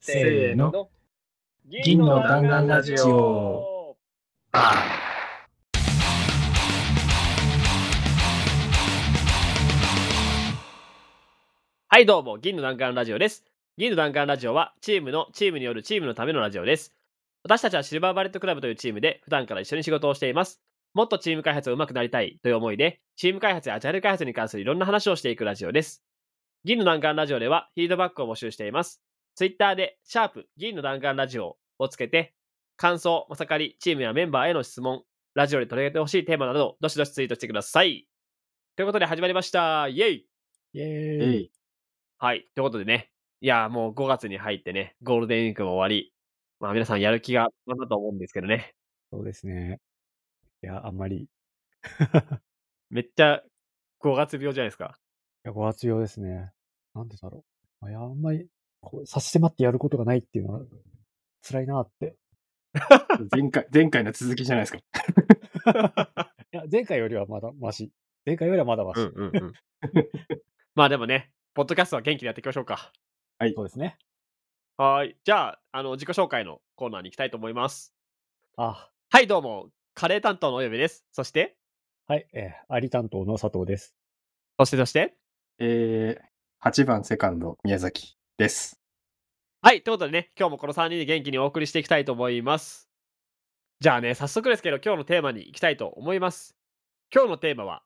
せーの。銀の弾丸ラジオ。はい、どうも、銀の弾丸ラジオです。銀の弾丸ラジオは、チームの、チームによるチームのためのラジオです。私たちはシルバーバレットクラブというチームで、普段から一緒に仕事をしています。もっとチーム開発が上手くなりたいという思いで、チーム開発やアジャイル開発に関するいろんな話をしていくラジオです。銀の弾丸ラジオでは、フィードバックを募集しています。ツイッターで、シャープ、銀の弾丸ラジオをつけて、感想、まさかり、チームやメンバーへの質問、ラジオで取り上げてほしいテーマなど、どしどしツイートしてください。ということで始まりました。イェイイェえーイ。い。はい。ということでね。いやー、もう5月に入ってね、ゴールデンウィークも終わり。まあ皆さんやる気があったと思うんですけどね。そうですね。いや、あんまり、い めっちゃ5月病じゃないですか。や、ご発用ですね。なんでだろう。いや、あんまり、こう差し迫ってやることがないっていうのは、辛いなって。前回、前回の続きじゃないですか。いや、前回よりはまだマシ。前回よりはまだマシ。うんうんうん。まあでもね、ポッドキャストは元気にやっていきましょうか。そうですね。はーい。じゃあ、あの、自己紹介のコーナーに行きたいと思います。あ、はい、どうも。カレー担当のおよべです。そして、はい、えー、アリ担当の佐藤です。そしてそして、えー、8番セカンド、宮崎です。はい。ということでね、今日もこの3人で元気にお送りしていきたいと思います。じゃあね、早速ですけど、今日のテーマに行きたいと思います。今日のテーマは、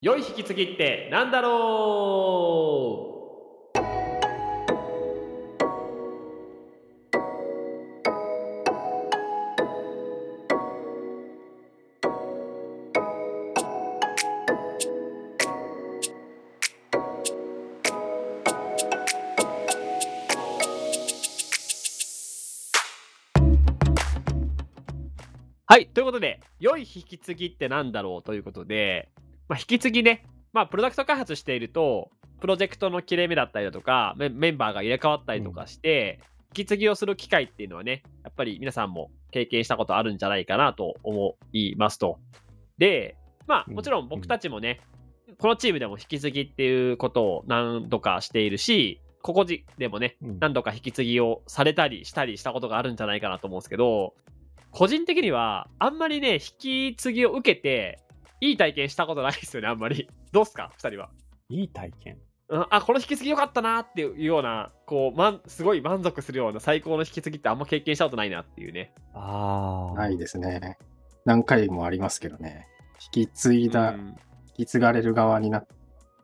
良い引き継ぎって何だろう？はい。ということで、良い引き継ぎってなんだろうということで、まあ、引き継ぎね、まあ、プロダクト開発していると、プロジェクトの切れ目だったりだとか、メメンバーが入れ替わったりとかして、引き継ぎをする機会っていうのはね、やっぱり皆さんも経験したことあるんじゃないかなと思いますと。で、まあ、うんもちろん僕たちもね、このチームでも引き継ぎっていうことを何度かしているし、ここじでもね、うん何度か引き継ぎをされたりしたりしたことがあるんじゃないかなと思うんですけど、個人的にはあんまりね、引き継ぎを受けて、いい体験したことないですよね、あんまり。どうっすか、二人は。いい体験？うんあ、この引き継ぎ良かったなっていうような、こう、まん、すごい満足するような最高の引き継ぎってあんま経験したことないなっていうね。あー。ないですね。何回もありますけどね。引き継いだ、うん引き継がれる側になっ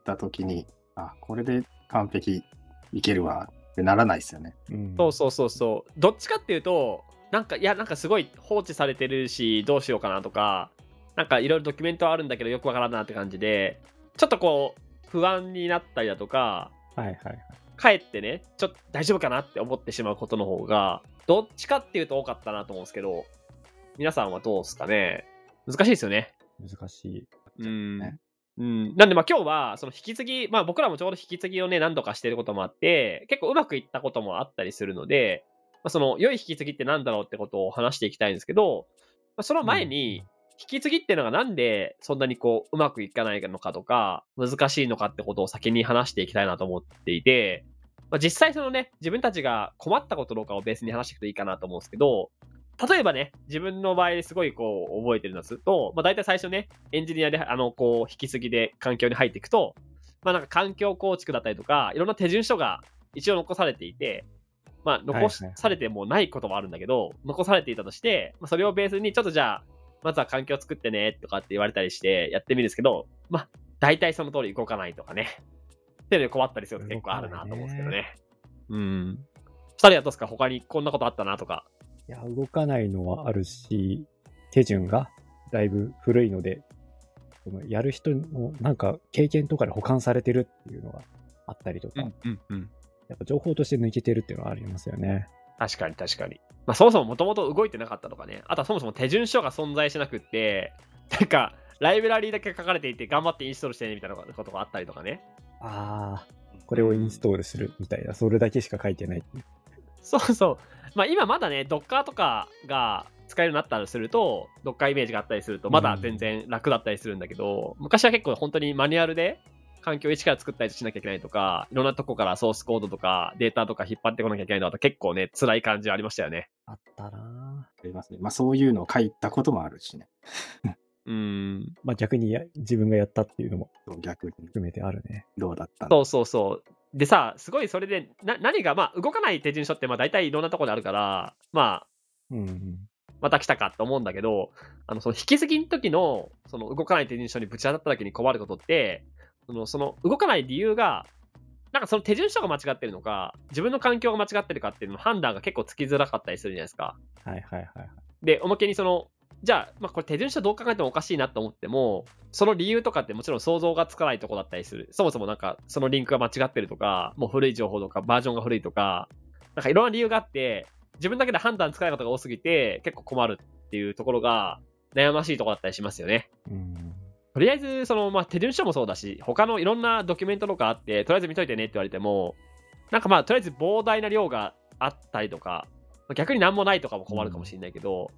た時に、あ、これで完璧いけるわってならないですよね。うん。そうそうそうそう。どっちかっていうと、なんか、いや、なんかすごい放置されてるし、どうしようかなとか、なんかいろいろドキュメントはあるんだけどよくわからんなって感じで、ちょっとこう、不安になったりだとか、はいはいはい。かえってね、ちょっと大丈夫かなって思ってしまうことの方が、どっちかっていうと多かったなと思うんですけど、皆さんはどうですかね？難しいですよね。難しい。うんね。うん、なんでまあ今日はその引き継ぎ、まあ僕らもちょうど引き継ぎをね何度かしてることもあって、結構うまくいったこともあったりするので、まあ、その良い引き継ぎってなんだろうってことを話していきたいんですけど、まあ、その前に、引き継ぎっていうのがなんでそんなにこううまくいかないのかとか、難しいのかってことを先に話していきたいなと思っていて、まあ、実際そのね、自分たちが困ったこととかをベースに話していくといいかなと思うんですけど、例えばね、自分の場合ですごいこう覚えてるのすると、まあ大体最初ね、エンジニアであのこう引き継ぎで環境に入っていくと、まあなんか環境構築だったりとか、いろんな手順書が一応残されていて、まあ残されてもないこともあるんだけど、残されていたとして、まあ、それをベースにちょっとじゃあ、まずは環境を作ってねとかって言われたりしてやってみるんですけど、まあ大体その通り動かないとかね。っていうので困ったりすること結構あるなと思うんですけどね。うん。二人はどうですか？他にこんなことあったなとか。いや、動かないのはあるし、手順がだいぶ古いので、やる人のなんか経験とかで保管されてるっていうのがあったりとか、うんうん。やっぱ情報として抜けてるっていうのはありますよね。確かに確かに。まあそもそももともと動いてなかったとかね。あとはそもそも手順書が存在しなくって、なんか、ライブラリーだけ書かれていて頑張ってインストールしてねみたいなことがあったりとかね。ああ、これをインストールするみたいな、それだけしか書いてない。そうそう。まあ今まだね、Docker とかが使えるようになったりすると、Docker イメージがあったりすると、まだ全然楽だったりするんだけど、昔は結構本当にマニュアルで環境を一から作ったりしなきゃいけないとか、いろんなとこからソースコードとかデータとか引っ張ってこなきゃいけないのは結構ね、辛い感じはありましたよね。あったなありますね。まあそういうのを書いたこともあるしね。うーん。まあ逆にや自分がやったっていうのも逆に含めてあるね。どうだったの？そうそうそう。でさ、すごいそれで、な何が、まあ、動かない手順書って、まあ、大体いろんなところであるから、まあ、うんうん。また来たかと思うんだけど、あの、その引き継ぎの時の、その動かない手順書にぶち当たった時に困ることって、その、その動かない理由が、なんかその手順書が間違ってるのか、自分の環境が間違ってるかっていうのの判断が結構つきづらかったりするじゃないですか。はいはいはいはい。で、おまけにその、じゃあ、まあ、これ手順書どう考えてもおかしいなと思っても、その理由とかってもちろん想像がつかないとこだったりする。そもそもなんか、そのリンクが間違ってるとか、もう古い情報とか、バージョンが古いとか、なんかいろんな理由があって、自分だけで判断つかないことが多すぎて、結構困るっていうところが悩ましいところだったりしますよね。うん。とりあえず、その、まあ、手順書もそうだし、他のいろんなドキュメントとかあって、とりあえず見といてねって言われても、なんかまあ、とりあえず膨大な量があったりとか、まあ逆に何もないとかも困るかもしれないけど、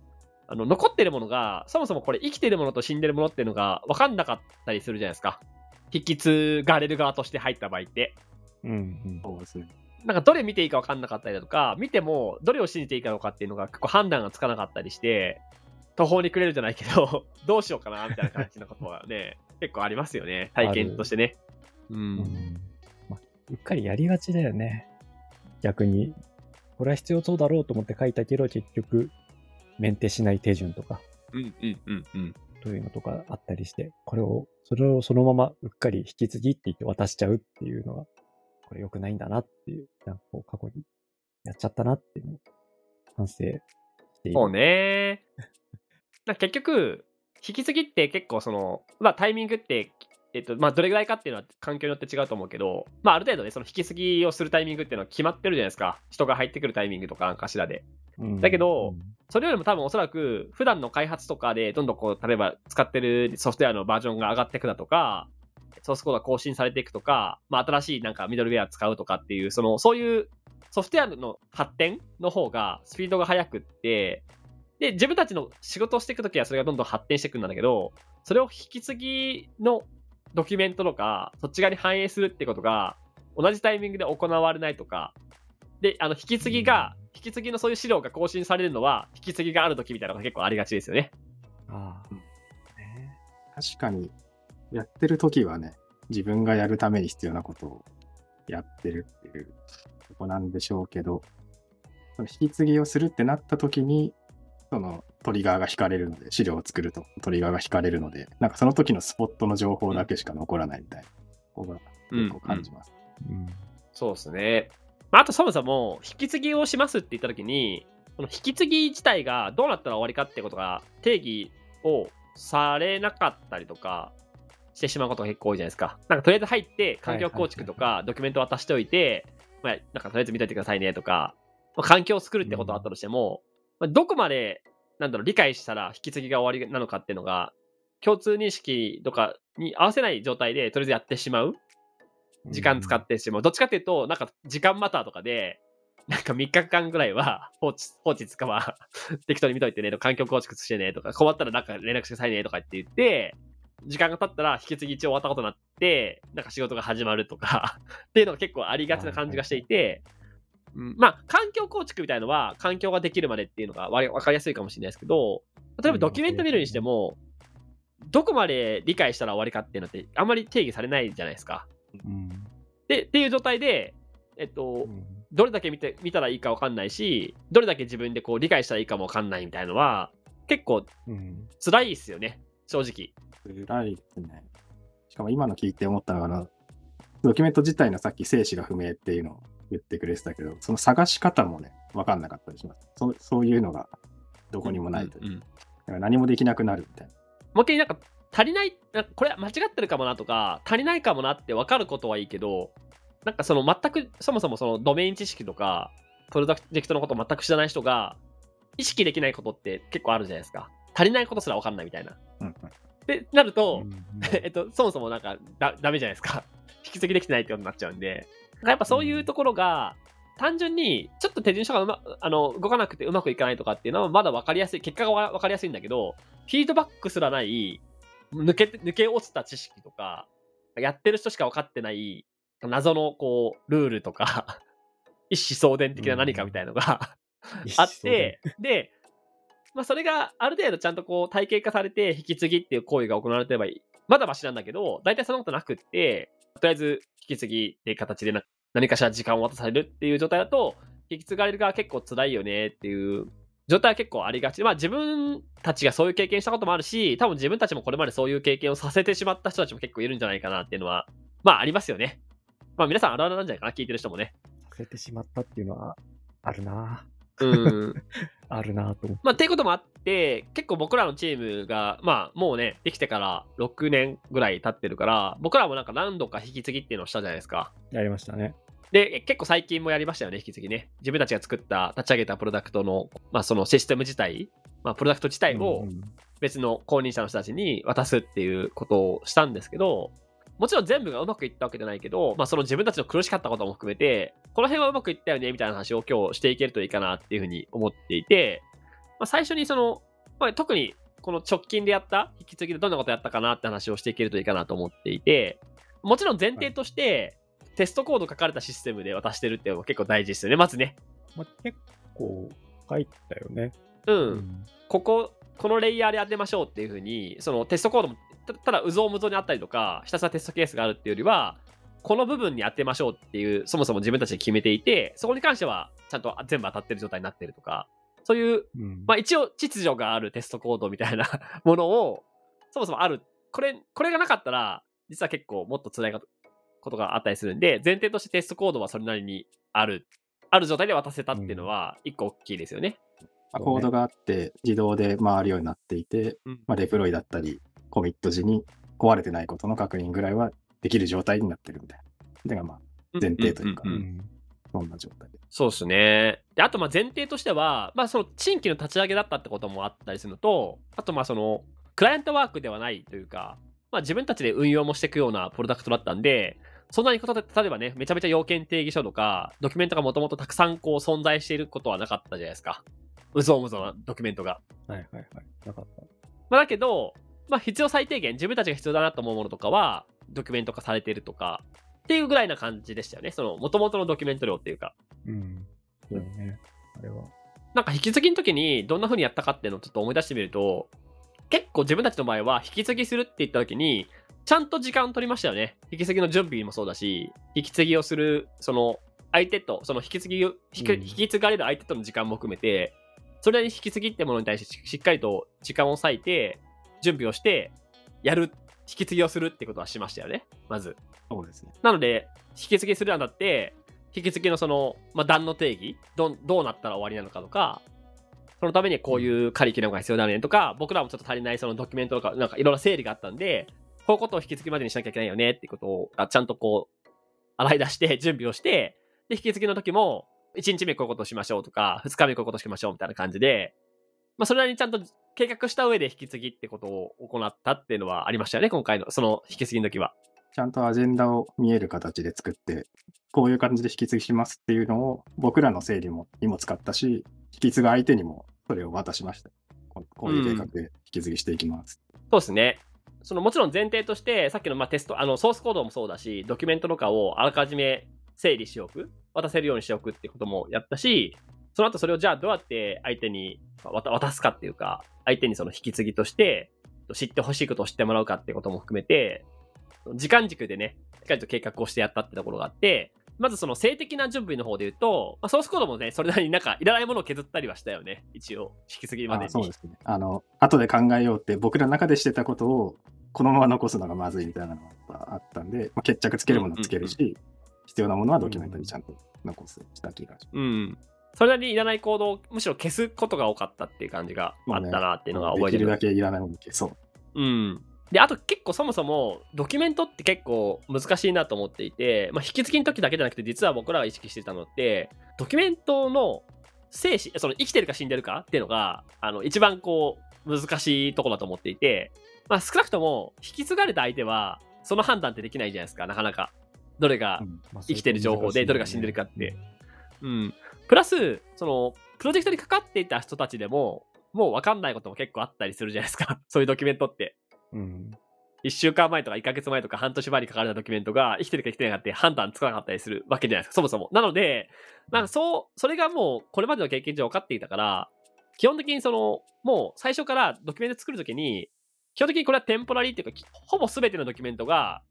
あの、残ってるものが、そもそもこれ生きてるものと死んでるものっていうのが分かんなかったりするじゃないですか。引き継がれる側として入った場合って。うんうん。そう。なんかどれ見ていいか分かんなかったりだとか、見てもどれを信じていいかどうかっていうのが結構判断がつかなかったりして、途方に暮れるじゃないけど、どうしようかなみたいな感じのことはね、結構ありますよね。体験としてね。う。うんん。まあ、うっかりやりがちだよね。逆に、これは必要そうだろうと思って書いたけど、結局、メンテしない手順とか、うんうんうんうん。というのとかあったりして、これを、それをそのままうっかり引き継ぎって言って渡しちゃうっていうのは、これ良くないんだなっていう、なんかこう過去にやっちゃったなっていうのを反省している。そうね。結局、引き継ぎって結構その、まあタイミングって、えっと、まあどれぐらいかっていうのは環境によって違うと思うけど、まあある程度ね、その引き継ぎをするタイミングっていうのは決まってるじゃないですか。人が入ってくるタイミングとかなんかしらで。うん。だけどうんそれよりも多分おそらく、普段の開発とかで、どんどんこう、例えば使ってるソフトウェアのバージョンが上がっていくだとか、ソースコードが更新されていくとか、まあ、新しいなんかミドルウェア使うとかっていう、その、そういうソフトウェアの発展の方がスピードが速くって、で、自分たちの仕事をしていくときはそれがどんどん発展していくんだけど、それを引き継ぎのドキュメントとか、そっち側に反映するってことが、同じタイミングで行われないとか、で、あの、引き継ぎが、引き継ぎのそういう資料が更新されるのは、引き継ぎがあるときみたいなのが結構ありがちですよね。ああうん。ね確かに、やってる時はね、自分がやるために必要なことをやってるっていうとこなんでしょうけど、その引き継ぎをするってなった時に、そのトリガーが引かれるので、資料を作るとトリガーが引かれるので、なんかその時のスポットの情報だけしか残らないみたいな、ここが結構感じます。うん。そうですね。まあ、あとそもそも、引き継ぎをしますって言ったときに、この引き継ぎ自体がどうなったら終わりかってことが定義をされなかったりとかしてしまうことが結構多いじゃないですか。なんかとりあえず入って環境構築とかドキュメント渡しておいて、まあ、なんかとりあえず見といてくださいねとか、まあ、環境を作るってことはあったとしても、ま、どこまでなんだろう理解したら引き継ぎが終わりなのかっていうのが共通認識とかに合わせない状態でとりあえずやってしまう時間使ってしまう。どっちかっていうと、なんか時間マターとかで、なんか3日間ぐらいは放置、放置つかは適当に見といてねと、環境構築してねとか、困ったらなんか連絡してくださいねとかって言って、時間が経ったら引き継ぎ一応終わったことになって、なんか仕事が始まるとか っていうのが結構ありがちな感じがしていて、うん、まあ、環境構築みたいのは、環境ができるまでっていうのがわりわかりやすいかもしれないですけど、例えばドキュメント見るにしても、どこまで理解したら終わりかっていうのってあんまり定義されないじゃないですか。うん。で、っていう状態で、えっと、うんどれだけ見て見たらいいか分かんないし、どれだけ自分でこう理解したらいいかも分かんないみたいなのは、結構うん。辛いですよね、正直。辛いですね。しかも今の聞いて思ったのが、ドキュメント自体のさっき生死が不明っていうのを言ってくれてたけど、その探し方もね、わかんなかったりします。そそういうのがどこにもないという。うんうんだから何もできなくなるみたいな。もう一回なんか足りない、なこれ間違ってるかもなとか、足りないかもなって分かることはいいけど、なんかその全く、そもそもそのドメイン知識とか、プロダクトのことを全く知らない人が、意識できないことって結構あるじゃないですか。足りないことすら分かんないみたいな。うんうんで、なると、うん えっと、そもそもなんかだダメじゃないですか。引き継ぎできてないってことになっちゃうんで。なんかやっぱそういうところが、単純にちょっと手順書がうまあの動かなくてうまくいかないとかっていうのはまだ分かりやすい、結果がわ分かりやすいんだけど、フィードバックすらない、抜けて抜け落ちた知識とか、やってる人しか分かってない謎のこう、ルールとか、一子相伝的な何かみたいのがあって、で、まあそれがある程度ちゃんとこう体系化されて引き継ぎっていう行為が行われてればいい。まだマシなんだけど、大体そんなことなくって、とりあえず引き継ぎっていう形でな何かしら時間を渡されるっていう状態だと、引き継がれる側結構辛いよねっていう状態は結構ありがちで。まあ自分たちがそういう経験したこともあるし、多分自分たちもこれまでそういう経験をさせてしまった人たちも結構いるんじゃないかなっていうのは、まあありますよね。まあ皆さんあるあるなんじゃないかな、聞いてる人もね。させてしまったっていうのは、あるなぁうん。あるなと思って。まあ、っていうこともあって、結構僕らのチームが、まあ、もうね、できてから6年ぐらい経ってるから、僕らもなんか何度か引き継ぎっていうのをしたじゃないですか。やりましたね。で、結構最近もやりましたよね、引き継ぎね。自分たちが作った、立ち上げたプロダクトの、まあ、そのシステム自体、まあ、プロダクト自体を別の購入者の人たちに渡すっていうことをしたんですけど、もちろん全部がうまくいったわけじゃないけど、まあその自分たちの苦しかったことも含めて、この辺はうまくいったよねみたいな話を今日していけるといいかなっていうふうに思っていて、まあ最初にその、まあ特にこの直近でやった引き継ぎでどんなことやったかなって話をしていけるといいかなと思っていて、もちろん前提として、テストコード書かれたシステムで渡してるっていうのが結構大事ですよね、まずね。まあ、結構書いたよね。うん。うんここ、このレイヤーで当てましょうっていうふうに、そのテストコードも、たただ、うぞうむぞうにあったりとか、ひたすらテストケースがあるっていうよりは、この部分に当てましょうっていう、そもそも自分たちで決めていて、そこに関しては、ちゃんと全部当たってる状態になってるとか、そういう、うんまあ一応、秩序があるテストコードみたいな ものを、そもそもある。これ、これがなかったら、実は結構もっと辛いことがあったりするんで、前提としてテストコードはそれなりにある。ある状態で渡せたっていうのは、一個大きいですよね。うねコードがあって、自動で回るようになっていて、うんまあ、デプロイだったり、コミット時に壊れてないことの確認ぐらいはできる状態になってるみたいな。だからまあ、前提というかそんな状態で。そうですね。で、あと、まあ前提としては、まあその新規の立ち上げだったってこともあったりするのと、あと、まあその、クライアントワークではないというか、まあ自分たちで運用もしていくようなプロダクトだったんで、そんなにことで、例えばね、めちゃめちゃ要件定義書とか、ドキュメントがもともとたくさんこう存在していることはなかったじゃないですか。うぞうむぞうなドキュメントが。はいはいはい。なかった。まあだけど、まあ必要最低限、自分たちが必要だなと思うものとかは、ドキュメント化されているとか、っていうぐらいな感じでしたよね。その、もともとのドキュメント量っていうか。うん。そうだね。あれは。なんか引き継ぎの時にどんな風にやったかっていうのをちょっと思い出してみると、結構自分たちの場合は引き継ぎするって言った時に、ちゃんと時間取りましたよね。引き継ぎの準備もそうだし、引き継ぎをする、その、相手と、その引き継ぎを、引きうん引き継がれる相手との時間も含めて、それに引き継ぎってものに対してししっかりと時間を割いて、準備をして、やる、引き継ぎをするってことはしましたよね。まず。そうですね。なので、引き継ぎするにあたって、引き継ぎのその、まあ、段の定義どん、どうなったら終わりなのかとか、そのためにこういうカリキュラムが必要だねとか、僕らもちょっと足りないそのドキュメントとか、なんかいろいろ整理があったんで、こういうことを引き継ぎまでにしなきゃいけないよねってことを、あちゃんとこう、洗い出して、準備をして、で、引き継ぎの時も、1日目こういうことをしましょうとか、2日目こういうことをしましょうみたいな感じで、まあ、それなりにちゃんと計画した上で引き継ぎってことを行ったっていうのはありましたよね、今回の、その引き継ぎの時は。ちゃんとアジェンダを見える形で作って、こういう感じで引き継ぎしますっていうのを僕らの整理もにも使ったし、引き継ぐ相手にもそれを渡しました。ここういう計画で引き継ぎしていきます。そうですね。そのもちろん前提として、さっきのまあテスト、あのソースコードもそうだし、ドキュメントとかをあらかじめ整理しておく、渡せるようにしておくってこともやったし、その後それをじゃあどうやって相手に渡渡すかっていうか、相手にその引き継ぎとして知ってほしいことを知ってもらうかってことも含めて、時間軸でね、しっかりと計画をしてやったってところがあって、まずその性的な準備の方で言うと、まあ、ソースコードもね、それなりになんかいらないものを削ったりはしたよね。一応、引き継ぎまでに。あそうですね。あの、後で考えようって僕らの中でしてたことをこのまま残すのがまずいみたいなのがあったんで、まあ、決着つけるものはつけるし、必要なものはドキュメントにちゃんと残すした気がします。うん。それなりにいらないコードをむしろ消すことが多かったっていう感じがあったなっていうのが覚えてる。できるだけいらないものを消そう。うん。で、あと結構そもそもドキュメントって結構難しいなと思っていて、まあ、引き継ぎの時だけじゃなくて実は僕らが意識してたのって、ドキュメントの生死、その生きてるか死んでるかっていうのが、あの、一番こう、難しいところだと思っていて、まあ、少なくとも引き継がれた相手は、その判断ってできないじゃないですか、なかなか。どれが生きてる情報でどれが死んでるかって。うん。プラス、その、プロジェクトにかかっていた人たちでも、もう分かんないことも結構あったりするじゃないですか。そういうドキュメントって。うん。1週間前とか1ヶ月前とか半年前に書かれたドキュメントが生きてるか生きてないかって判断つかなかったりするわけじゃないですか、そもそも。なので、なんかそう、それがもうこれまでの経験上分かっていたから、基本的にその、もう最初からドキュメント作るときに、基本的にこれはテンポラリーっていうか、きほぼ全てのドキュメントが、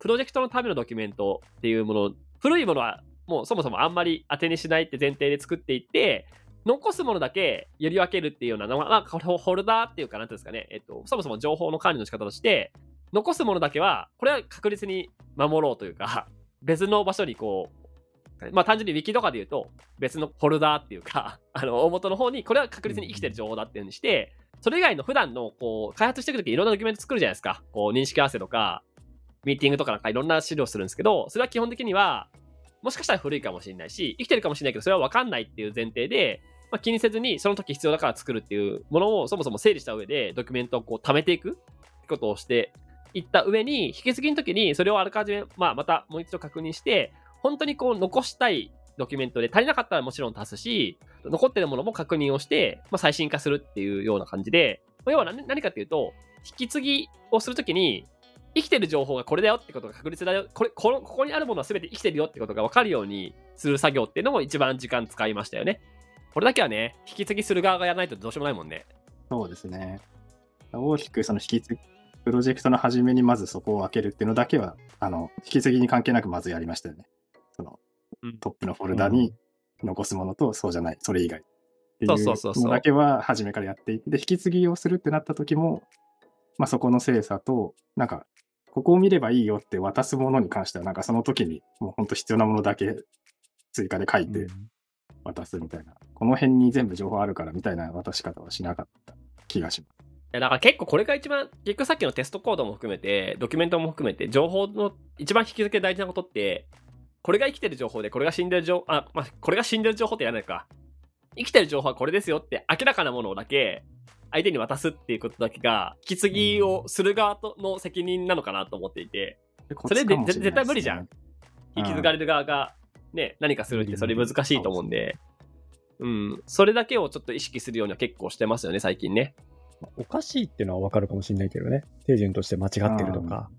プロジェクトのためのドキュメントっていうもの、古いものはもうそもそもあんまり当てにしないって前提で作っていって、残すものだけより分けるっていうような、まあまあ、ホルダーっていうか、なんていうんですかね、えっと、そもそも情報の管理の仕方として、残すものだけは、これは確実に守ろうというか、別の場所にこう、まあ単純に Wiki とかで言うと、別のフォルダーっていうか、あの、大元の方に、これは確実に生きてる情報だっていうふうにして、それ以外の普段の、こう、開発していくときいろんなドキュメント作るじゃないですか。こう、認識合わせとか、ミーティングとかなんかいろんな資料するんですけど、それは基本的には、もしかしたら古いかもしれないし、生きてるかもしれないけど、それは分かんないっていう前提で、まあ、気にせずに、その時必要だから作るっていうものをそもそも整理した上で、ドキュメントをこう貯めていくってことをしていった上に、引き継ぎの時にそれをあらかじめ、まあ、またもう一度確認して、本当にこう残したいドキュメントで足りなかったらもちろん足すし、残ってるものも確認をして、まあ、最新化するっていうような感じで、要は何何かっていうと、引き継ぎをするときに、生きてる情報がこれだよってことが確実だよ、これ、この、ここにあるものは全て生きてるよってことが分かるようにする作業っていうのも一番時間使いましたよね。これだけはね、引き継ぎする側がやらないとどうしようもないもんね。そうですね。大きくその引き継ぎ、プロジェクトの初めにまずそこを分けるっていうのだけは、あの、引き継ぎに関係なくまずやりましたよね。そのうんトップのフォルダに残すものとそうじゃない、それ以外。ってそうそうそうそうのだけは初めからやっていて、で、引き継ぎをするってなった時も、まあそこの精査と、なんか、ここを見ればいいよって渡すものに関しては、なんかその時にもう本当必要なものだけ追加で書いて渡すみたいな、この辺に全部情報あるからみたいな渡し方はしなかった気がします。いやだから結構これが一番、結局さっきのテストコードも含めて、ドキュメントも含めて、情報の一番引き付け大事なことって、これが生きてる情報で、これが死んでる情報、あ、まあ、これが死んでる情報ってやらないか。生きてる情報はこれですよって明らかなものだけ相手に渡すっていうことだけが、引き継ぎをする側との責任なのかなと思っていて、それで絶対無理じゃん。引き継がれる側がね、何かするってそれ難しいと思うんで、うん、それだけをちょっと意識するようには結構してますよね、最近ね。おかしいっていうのはわかるかもしれないけどね。手順として間違ってるとか、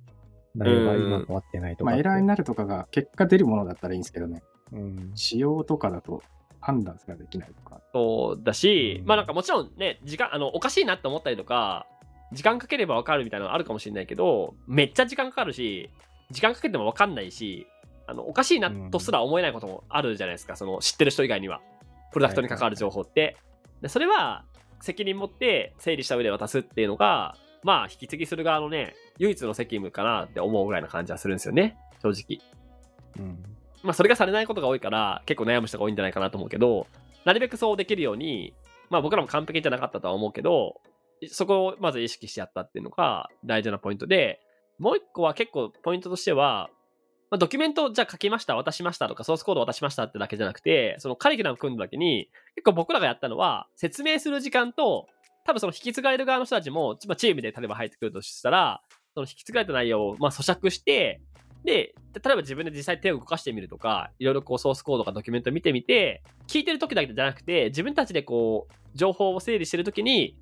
内容が今変わってないとかまあ。エラーになるとかが結果出るものだったらいいんですけどね、うん。仕様とかだと判断ができないとか。そうだし、うんまあなんかもちろんね、時間、あの、おかしいなって思ったりとか、時間かければわかるみたいなのあるかもしれないけど、めっちゃ時間かかるし、時間かけてもわかんないし、あの、おかしいなとすら思えないこともあるじゃないですか、その知ってる人以外には。プロダクトに関わる情報って。でそれは、責任持って整理した上で渡すっていうのが、まあ、引き継ぎする側のね、唯一の責務かなって思うぐらいな感じはするんですよね、正直。うん。まあ、それがされないことが多いから、結構悩む人が多いんじゃないかなと思うけど、なるべくそうできるように、まあ僕らも完璧じゃなかったとは思うけど、そこをまず意識してやったっていうのが大事なポイントで、もう一個は結構ポイントとしては、まあ、ドキュメントじゃあ書きました、渡しましたとか、ソースコード渡しましたってだけじゃなくて、そのカリキュラム組んだ時に、結構僕らがやったのは、説明する時間と、多分その引き継がれる側の人たちも、まあ、チームで例えば入ってくるとしたら、その引き継がれた内容をまあ咀嚼して、で、例えば自分で実際手を動かしてみるとか、いろいろこうソースコードとかドキュメント見てみて、聞いてる時だけじゃなくて、自分たちでこう、情報を整理してる時に、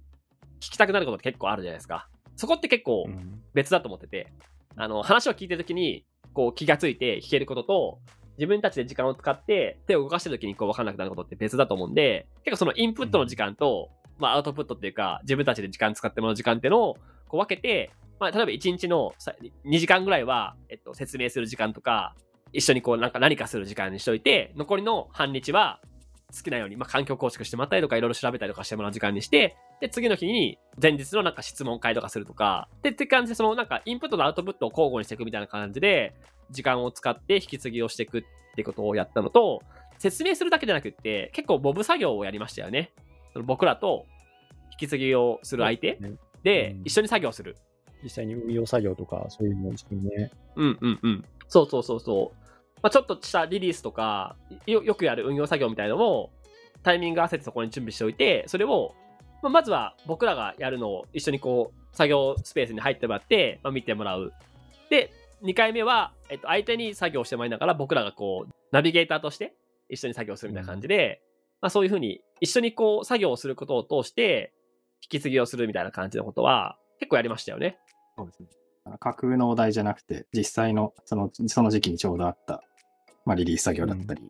聞きたくなることって結構あるじゃないですか。そこって結構うん別だと思ってて、あの、話を聞いてる時に、こう気がついて聞けることと、自分たちで時間を使って手を動かしてる時にこう分かんなくなることって別だと思うんで、結構そのインプットの時間と、まあアウトプットっていうか、自分たちで時間使ってもらう時間っていうのをこう分けて、まあ例えば1日のさ2時間ぐらいは、えっと、説明する時間とか、一緒にこうなんか何かする時間にしといて、残りの半日は好きなように、まあ環境構築してもらったりとか、いろいろ調べたりとかしてもらう時間にして、で、次の日に前日のなんか質問会とかするとか、で、って感じで、そのなんかインプットとアウトプットを交互にしていくみたいな感じで、時間を使って引き継ぎをしていくってことをやったのと、説明するだけじゃなくって、結構ボブ作業をやりましたよね。その僕らと引き継ぎをする相手ねでうん一緒に作業する。実際に運用作業とか、そういうのを一緒にね。うんうんうん。そうそうそうそう。まあ、ちょっとしたリリースとかよ、よくやる運用作業みたいなのも、タイミング合わせてそこに準備しておいて、それを、まあ、まずは僕らがやるのを一緒にこう、作業スペースに入ってもらって、まあ、見てもらう。で、2回目は、えっと、相手に作業してもらいながら、僕らがこう、ナビゲーターとして一緒に作業するみたいな感じで、まあ、そういうふうに一緒にこう、作業をすることを通して、引き継ぎをするみたいな感じのことは、結構やりましたよね。そうですね。架空のお題じゃなくて、実際のそのその時期にちょうどあった、まあ、リリース作業だったり、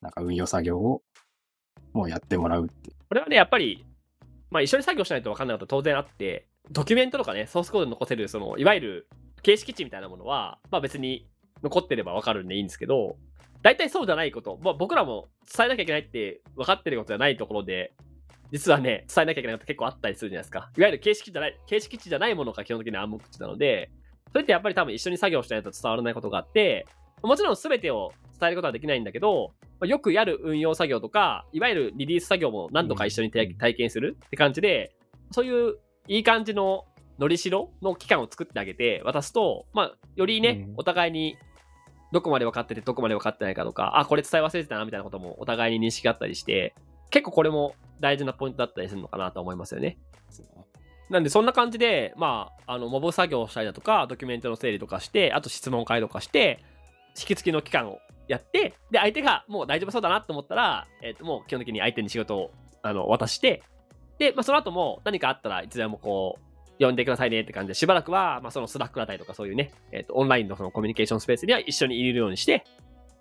なんか運用作業をもうやってもらうって。これはね、やっぱり、まあ、一緒に作業しないと分かんないこと当然あって、ドキュメントとかね、ソースコードに残せる、その、いわゆる形式値みたいなものは、まあ別に残ってれば分かるんでいいんですけど、大体そうじゃないこと、まあ僕らも伝えなきゃいけないって分かってることじゃないところで、実はね、伝えなきゃいけないこと結構あったりするじゃないですか。いわゆる形式じゃない、形式値じゃないものが基本的に暗黙値なので、それってやっぱり多分一緒に作業しないと伝わらないことがあって、もちろん全てを伝えることはできないんだけど、まあよくやる運用作業とか、いわゆるリリース作業も何度か一緒に体験するって感じで、そういういい感じののりしろの期間を作ってあげて渡すと、まあ、よりね、うんお互いにどこまで分かっててどこまで分かってないかとか、あ、これ伝え忘れてたなみたいなこともお互いに認識があったりして、結構これも大事なポイントだったりするのかなと思いますよね。なんでそんな感じで、まあ、あの、モブ作業をしたりだとか、ドキュメントの整理とかして、あと質問会とかして、引き継ぎの期間をやって、で、相手がもう大丈夫そうだなと思ったら、えっ、と、もう基本的に相手に仕事をあの渡して、で、まあ、その後も何かあったらいつでもこう、呼んでくださいねって感じで、しばらくは、まあ、そのスラックだったりとかそういうね、えっ、と、オンラインのそのコミュニケーションスペースには一緒にいれるようにして、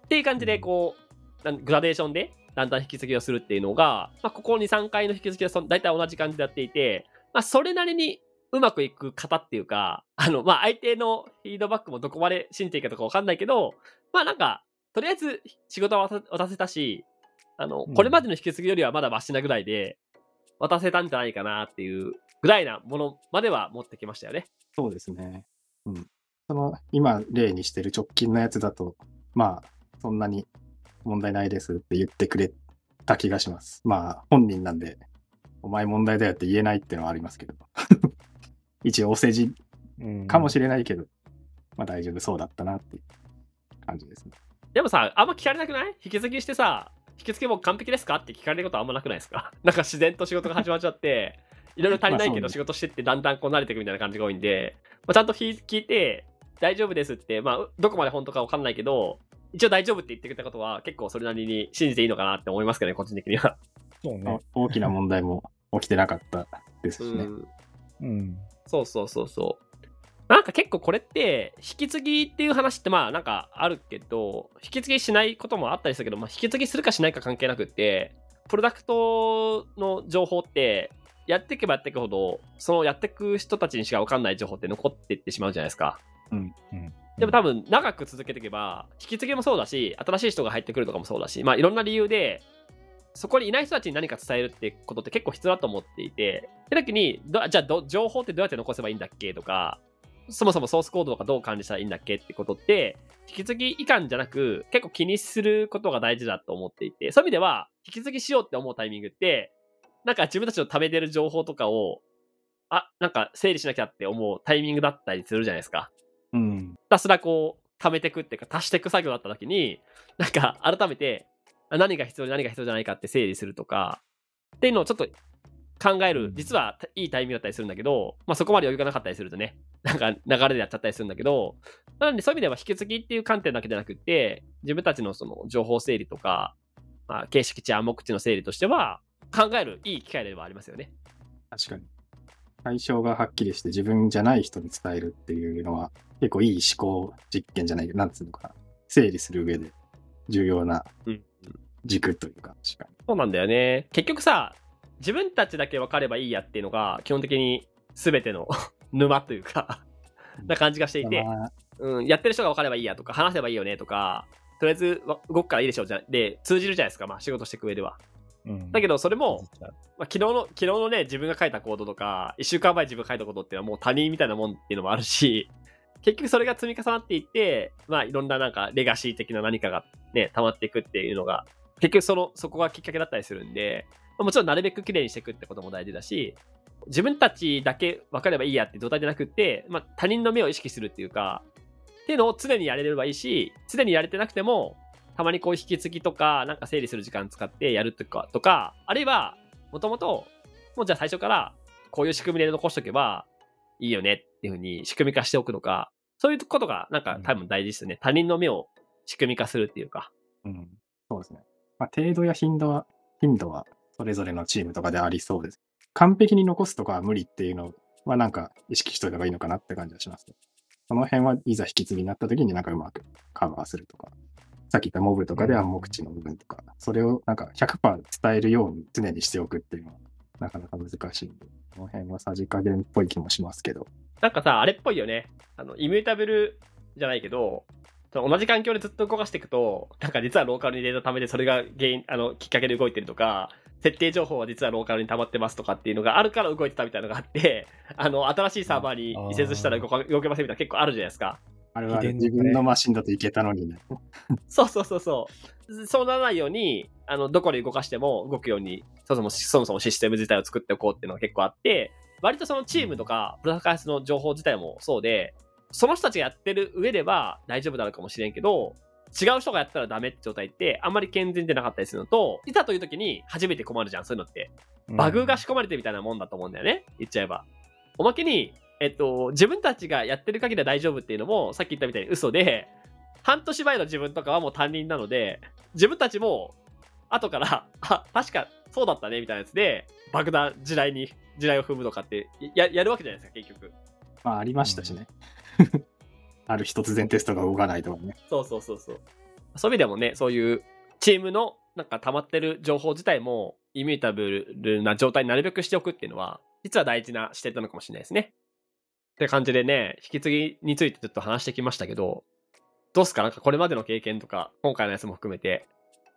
っていう感じで、こう、グラデーションでだんだん引き継ぎをするっていうのが、まあ、ここ2、3回の引き継ぎはそ大体同じ感じでやっていて、まあ、それなりにうまくいく方っていうか、あの、まあ、相手のフィードバックもどこまで信じていいかとかわかんないけど、まあ、なんか、とりあえず仕事は渡渡せたし、あの、うんこれまでの引き継ぎよりはまだマシなぐらいで、渡せたんじゃないかなっていうぐらいなものまでは持ってきましたよね。そうですね。うん。その、今例にしてる直近のやつだと、まあ、そんなに問題ないですって言ってくれた気がします。まあ、本人なんで、お前問題だよって言えないっていうのはありますけど。一応お世辞うんかもしれないけど、まあ大丈夫そうだったなっていう感じですね。でもさ、あんま聞かれなくない？引き継ぎしてさ、引き継ぎもう完璧ですかって聞かれることあんまなくないですか？なんか自然と仕事が始まっちゃって、いろいろ足りないけど仕事してってだんだんこう慣れていくみたいな感じが多いんで、まあ、ちゃんと聞聞いて、大丈夫ですって、まあ、どこまで本当かわかんないけど、一応大丈夫って言ってくれたことは結構それなりに信じていいのかなって思いますけどね、個人的には。そうね。お大きな問題も起きてなかったですしね。うんうん。そうそうそうそう。なんか結構これって、引き継ぎっていう話ってまあなんかあるけど、引き継ぎしないこともあったりするけど、まあ、引き継ぎするかしないか関係なくって、プロダクトの情報って、やっていけばやっていくほど、そのやっていく人たちにしか分かんない情報って残っていってしまうじゃないですか。うん。でも多分長く続けていけば、引き継ぎもそうだし、新しい人が入ってくるとかもそうだし、まあいろんな理由で、そこにいない人たちに何か伝えるってことって結構必要だと思っていて、で時に、どじゃあど情報ってどうやって残せばいいんだっけとか、そもそもソースコードとかどう管理したらいいんだっけってことって、引き継ぎ以下じゃなく、結構気にすることが大事だと思っていて、そういう意味では、引き継ぎしようって思うタイミングって、なんか自分たちの貯めてる情報とかを、あ、なんか整理しなきゃって思うタイミングだったりするじゃないですか。うん。ひたすらこう、貯めていくっていうか、足していく作業だった時に、なんか改めて、あ何が必要で何が必要じゃないかって整理するとか、っていうのをちょっと考える、実はいいタイミングだったりするんだけど、まあそこまで余裕がなかったりするとね、なんか流れでやっちゃったりするんだけど、なのでそういう意味では引き継ぎっていう観点だけじゃなくて、自分たちのその情報整理とか、まあ、形式値、暗黙値の整理としては、考えるいい機会ではありますよね。確かに。対象がはっきりして自分じゃない人に伝えるっていうのは結構いい思考実験じゃないけど、なんつうのかな。整理する上で重要なうん。軸というか、そうなんだよね。結局さ、自分たちだけ分かればいいやっていうのが、基本的に全ての 沼というか、な感じがしていに。て、まあうん、やってる人が分かればいいやとか、話せばいいよねとか、とりあえずわ動くからいいでしょうじゃで、通じるじゃないですか、まあ仕事していく上では。うん。だけど、それも、まあ、昨日の、昨日のね、自分が書いたコードとか、1週間前自分が書いたコードっていうのはもう他人みたいなもんっていうのもあるし、結局それが積み重なっていって、まあいろんななんかレガシー的な何かがね、溜まっていくっていうのが、結局その、そこがきっかけだったりするんで、まあもちろんなるべく綺麗にしていくってことも大事だし、自分たちだけ分かればいいやって状態じゃなくって、まあ他人の目を意識するっていうか、っていうのを常にやれればいいし、常にやれてなくても、たまにこう引き継ぎとか、なんか整理する時間使ってやるとか、とか、あるいは、もともと、もうじゃあ最初から、こういう仕組みで残しとけばいいよねっていうふうに仕組み化しておくのか、そういうことがなんか多分大事ですよね。他人の目を仕組み化するっていうか。うん、そうですね。まあ、程度や頻度は、頻度はそれぞれのチームとかでありそうです。完璧に残すとかは無理っていうのはなんか意識しといた方がいいのかなって感じはします。その辺はいざ引き継ぎになった時になんかうまくカバーするとか、さっき言ったモブとかで暗黙知の部分とか、それをなんか100%伝えるように常にしておくっていうのはなかなか難しいんで、この辺はさじ加減っぽい気もしますけど。なんかさ、あれっぽいよね。あの、イミュータブルじゃないけど、同じ環境でずっと動かしていくと、なんか実はローカルにデータ貯めてそれが原因、あの、きっかけで動いてるとか、設定情報は実はローカルに溜まってますとかっていうのがあるから動いてたみたいなのがあって、あの、新しいサーバーに移設したら動か動けませんみたいな結構あるじゃないですか。あれは自分のマシンだといけたのにね。そうそうそうそう。そうならないように、あの、どこで動かしても動くように、そもそもそもそもシステム自体を作っておこうっていうのが結構あって、割とそのチームとか、プロダクト開発の情報自体もそうで、その人たちがやってる上では大丈夫なのかもしれんけど、違う人がやったらダメって状態ってあんまり健全でなかったりするのと、いざという時に初めて困るじゃん、そういうのって。バグが仕込まれてるみたいなもんだと思うんだよね。言っちゃえば。おまけに、えっと、自分たちがやってる限りは大丈夫っていうのも、さっき言ったみたいに嘘で、半年前の自分とかはもう担任なので、自分たちも、後から、あ、確かそうだったね、みたいなやつで、爆弾、地雷に、地雷を踏むとかって、や、やるわけじゃないですか、結局。まあありましたしね。ある日突然テストが動かないとかね。そうそうそうそう。そういう意味でもね、そういうチームのなんか溜まってる情報自体もイミュータブルな状態になるべくしておくっていうのは、実は大事な視点なのかもしれないですね。って感じでね、引き継ぎについてちょっと話してきましたけど、どうすか？なんかこれまでの経験とか、今回のやつも含めて、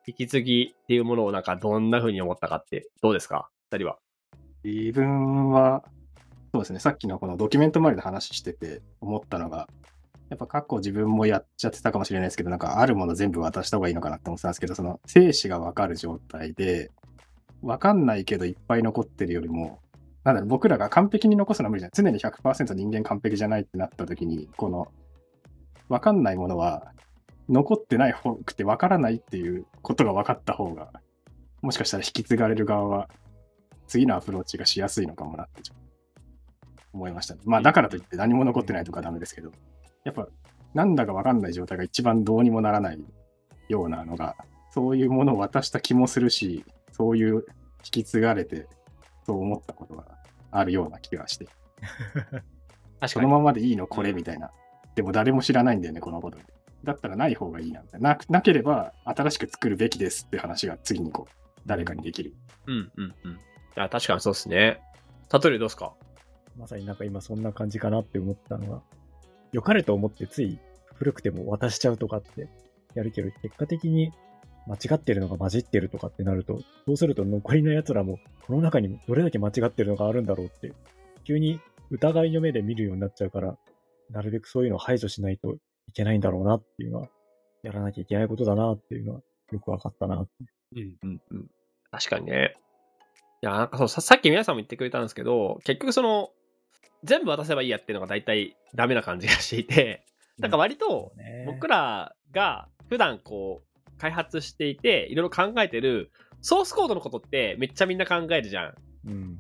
引き継ぎっていうものをなんかどんな風に思ったかって、どうですか？二人は。自分は、そうですね、さっきのこのドキュメント周りで話してて思ったのが、やっぱ過去自分もやっちゃってたかもしれないですけど、なんかあるもの全部渡した方がいいのかなって思ってたんですけど、その生死がわかる状態で、わかんないけどいっぱい残ってるよりも、なんだろう、僕らが完璧に残すのは無理じゃない。常に100%人間完璧じゃないってなった時に、この、わかんないものは、残ってない方くてわからないっていうことが分かった方が、もしかしたら引き継がれる側は、次のアプローチがしやすいのかもなってちょっと思いましたね。まあ、だからといって何も残ってないとかダメですけど、やっぱ、なんだかわかんない状態が一番どうにもならないようなのが、そういうものを渡した気もするし、そういう引き継がれて、そう思ったことがあるような気がして、確かに。そのままでいいの？これみたいな。でも誰も知らないんだよね、このこと。だったらない方がいいなみたいな。ななければ新しく作るべきですって話が次にこう、誰かにできる。うんうんうん。いや、確かにそうですね。例えばどうですか？まさになんか今そんな感じかなって思ったのが、良かれと思ってつい古くても渡しちゃうとかってやるけど、結果的に間違ってるのが混じってるとかってなると、そうすると残りの奴らもこの中にどれだけ間違ってるのがあるんだろうって、急に疑いの目で見るようになっちゃうから、なるべくそういうのを排除しないといけないんだろうなっていうのは、やらなきゃいけないことだなっていうのはよくわかったなって。うんうんうん。確かにね。いや、なんかそう、ささっき皆さんも言ってくれたんですけど、結局その、全部渡せばいいやっていうのが大体ダメな感じがしていて、なんか割と、ね僕らが普段こう、開発していて、いろいろ考えてる、ソースコードのことってめっちゃみんな考えるじゃん。うん。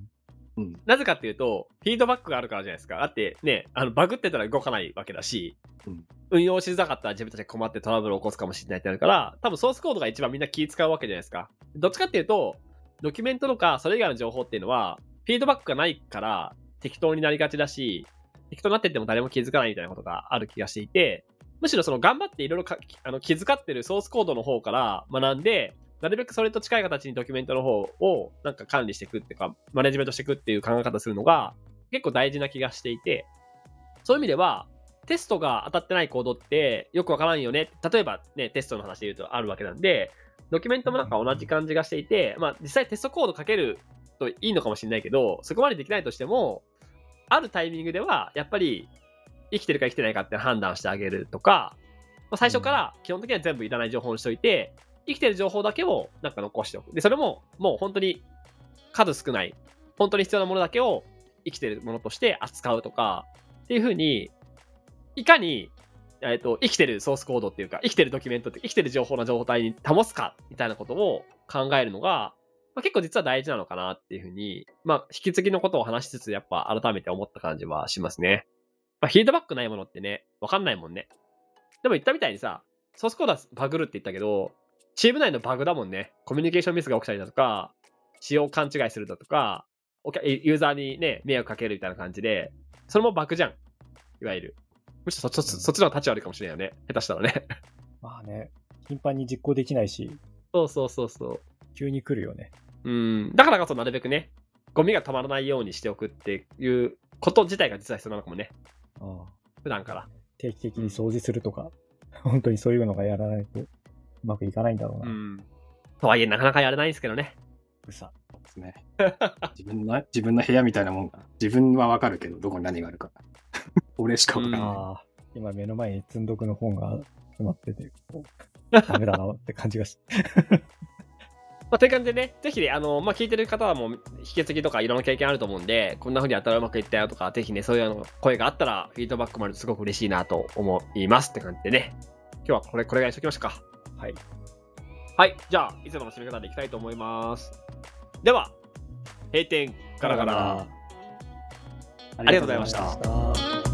うん。なぜかっていうと、フィードバックがあるからじゃないですか。だってね、あの、バグってたら動かないわけだし、うん運用しづらかったら自分たちが困ってトラブルを起こすかもしれないってなるから、多分ソースコードが一番みんな気使うわけじゃないですか。どっちかっていうと、ドキュメントとかそれ以外の情報っていうのは、フィードバックがないから適当になりがちだし、適当になってっても誰も気づかないみたいなことがある気がしていて、むしろその頑張っていろいろあの気遣ってるソースコードの方から学んで、なるべくそれと近い形にドキュメントの方をなんか管理していくっていうか、マネジメントしていくっていう考え方するのが結構大事な気がしていて、そういう意味では、テストが当たってないコードってよくわからんよね。例えばね、テストの話で言うとあるわけなんで、ドキュメントもなんか同じ感じがしていて、まあ実際テストコードかけるといいのかもしれないけど、そこまでできないとしても、あるタイミングではやっぱり生きてるか生きてないかって判断してあげるとか、まあ、最初から基本的には全部いらない情報にしといて、生きてる情報だけをなんか残しておく。で、それももう本当に数少ない、本当に必要なものだけを生きてるものとして扱うとか、っていう風に、いかに、えっ、と、生きてるソースコードっていうか、生きてるドキュメントって、生きてる情報の状態に保つか、みたいなことを考えるのが、まあ、結構実は大事なのかなっていう風に、まあ、引き継ぎのことを話しつつ、やっぱ改めて思った感じはしますね。まあ、フィードバックないものってね、わかんないもんね。でも言ったみたいにさ、ソースコードはバグるって言ったけど、チーム内のバグだもんね。コミュニケーションミスが起きたりだとか、仕様勘違いするだとか、ユーザーにね、迷惑かけるみたいな感じで、それもバグじゃん。いわゆる。むしろそそそっちの方が立ち悪いかもしれないよね。下手したらね。まあね、頻繁に実行できないし、そうそうそうそう。急に来るよね。うん。だからこそなるべくね、ゴミが溜まらないようにしておくっていうこと自体が実は必要なのかもね。ああ普段から。定期的に掃除するとか、本当にそういうのがやらないとうまくいかないんだろうな。うん。とはいえ、なかなかやれないんですけどね。うさ。ですね。自分の、自分の部屋みたいなもんかな。自分はわかるけど、どこに何があるか。俺しかわかんない。ああ、今目の前に積んどくの本が詰まってて、こう ダメだなって感じがしまあ、という感じでね、ぜひね、あの、まあ、聞いてる方はもう、引き継ぎとかいろんな経験あると思うんで、こんな風にやったらうまくいったよとか、ぜひね、そういうあの声があったら、フィードバックもあるとすごく嬉しいなと思いますって感じでね、今日はこれ、これぐらいにしときましょうか。はい。はい、じゃあ、いつもの締め方でいきたいと思います。では、閉店ガラガラ。ありがとうございました。ありがとうございました